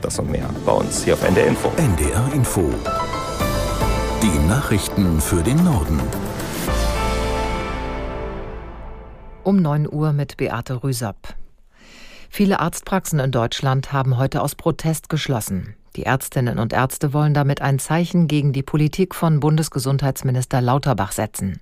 Das und mehr bei uns hier auf NDR Info. NDR Info. Die Nachrichten für den Norden. Um 9 Uhr mit Beate Rüsapp. Viele Arztpraxen in Deutschland haben heute aus Protest geschlossen. Die Ärztinnen und Ärzte wollen damit ein Zeichen gegen die Politik von Bundesgesundheitsminister Lauterbach setzen.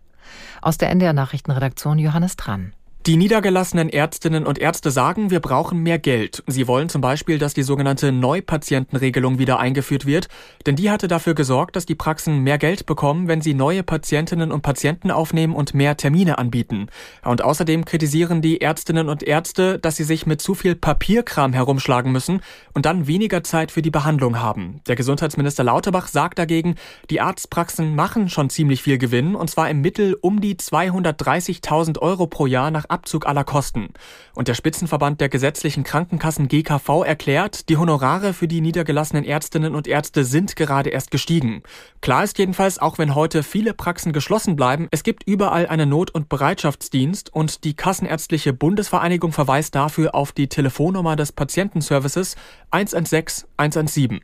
Aus der NDR Nachrichtenredaktion Johannes Tran. Die niedergelassenen Ärztinnen und Ärzte sagen, wir brauchen mehr Geld. Sie wollen zum Beispiel, dass die sogenannte Neupatientenregelung wieder eingeführt wird, denn die hatte dafür gesorgt, dass die Praxen mehr Geld bekommen, wenn sie neue Patientinnen und Patienten aufnehmen und mehr Termine anbieten. Und außerdem kritisieren die Ärztinnen und Ärzte, dass sie sich mit zu viel Papierkram herumschlagen müssen und dann weniger Zeit für die Behandlung haben. Der Gesundheitsminister Lauterbach sagt dagegen, die Arztpraxen machen schon ziemlich viel Gewinn, und zwar im Mittel um die 230.000 Euro pro Jahr nach Abzug aller Kosten. Und der Spitzenverband der gesetzlichen Krankenkassen GKV erklärt, die Honorare für die niedergelassenen Ärztinnen und Ärzte sind gerade erst gestiegen. Klar ist jedenfalls, auch wenn heute viele Praxen geschlossen bleiben, es gibt überall einen Not- und Bereitschaftsdienst und die Kassenärztliche Bundesvereinigung verweist dafür auf die Telefonnummer des Patientenservices 116 117.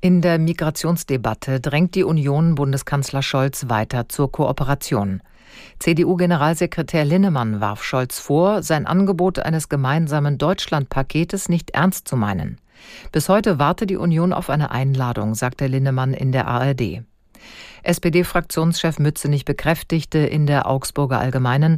In der Migrationsdebatte drängt die Union Bundeskanzler Scholz weiter zur Kooperation. CDU-Generalsekretär Linnemann warf Scholz vor, sein Angebot eines gemeinsamen Deutschlandpaketes nicht ernst zu meinen. Bis heute warte die Union auf eine Einladung, sagte Linnemann in der ARD. SPD-Fraktionschef Mützenich bekräftigte in der Augsburger Allgemeinen,